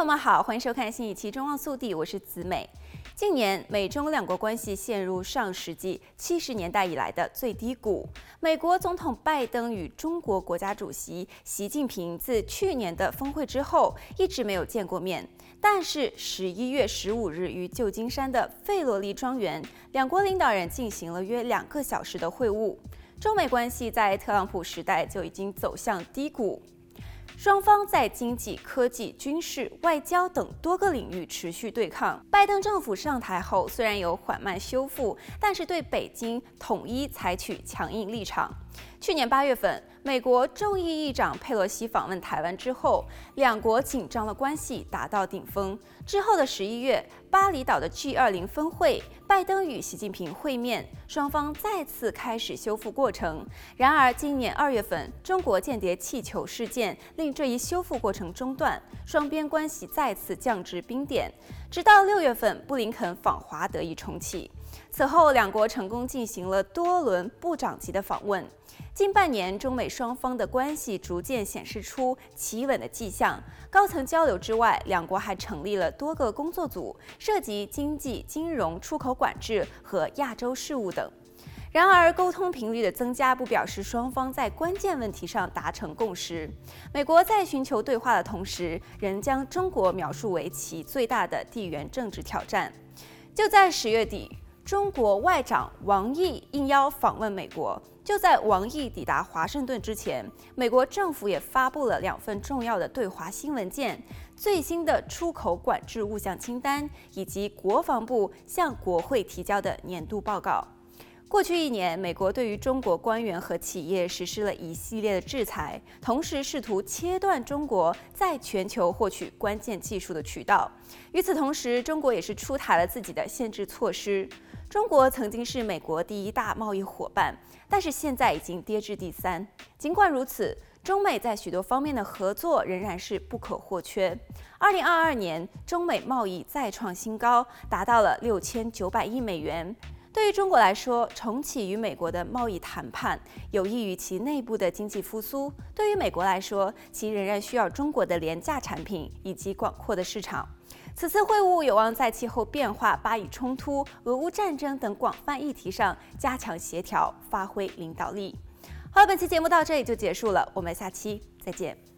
朋友们好，欢迎收看新一期《中望速递》，我是子美。近年，美中两国关系陷入上世纪七十年代以来的最低谷。美国总统拜登与中国国家主席习近平自去年的峰会之后，一直没有见过面。但是十一月十五日于旧金山的费罗利庄园，两国领导人进行了约两个小时的会晤。中美关系在特朗普时代就已经走向低谷。双方在经济、科技、军事、外交等多个领域持续对抗。拜登政府上台后，虽然有缓慢修复，但是对北京统一采取强硬立场。去年八月份，美国众议议长佩洛西访问台湾之后，两国紧张的关系达到顶峰。之后的十一月，巴厘岛的 G20 峰会，拜登与习近平会面，双方再次开始修复过程。然而，今年二月份，中国间谍气球事件令这一修复过程中断，双边关系再次降至冰点。直到六月份，布林肯访华得以重启。此后，两国成功进行了多轮部长级的访问。近半年，中美双方的关系逐渐显示出企稳的迹象。高层交流之外，两国还成立了多个工作组，涉及经济、金融、出口管制和亚洲事务等。然而，沟通频率的增加不表示双方在关键问题上达成共识。美国在寻求对话的同时，仍将中国描述为其最大的地缘政治挑战。就在十月底。中国外长王毅应邀访问美国。就在王毅抵达华盛顿之前，美国政府也发布了两份重要的对华新文件：最新的出口管制物项清单，以及国防部向国会提交的年度报告。过去一年，美国对于中国官员和企业实施了一系列的制裁，同时试图切断中国在全球获取关键技术的渠道。与此同时，中国也是出台了自己的限制措施。中国曾经是美国第一大贸易伙伴，但是现在已经跌至第三。尽管如此，中美在许多方面的合作仍然是不可或缺。二零二二年，中美贸易再创新高，达到了六千九百亿美元。对于中国来说，重启与美国的贸易谈判有益于其内部的经济复苏；对于美国来说，其仍然需要中国的廉价产品以及广阔的市场。此次会晤有望在气候变化、巴以冲突、俄乌战争等广泛议题上加强协调，发挥领导力。好了，本期节目到这里就结束了，我们下期再见。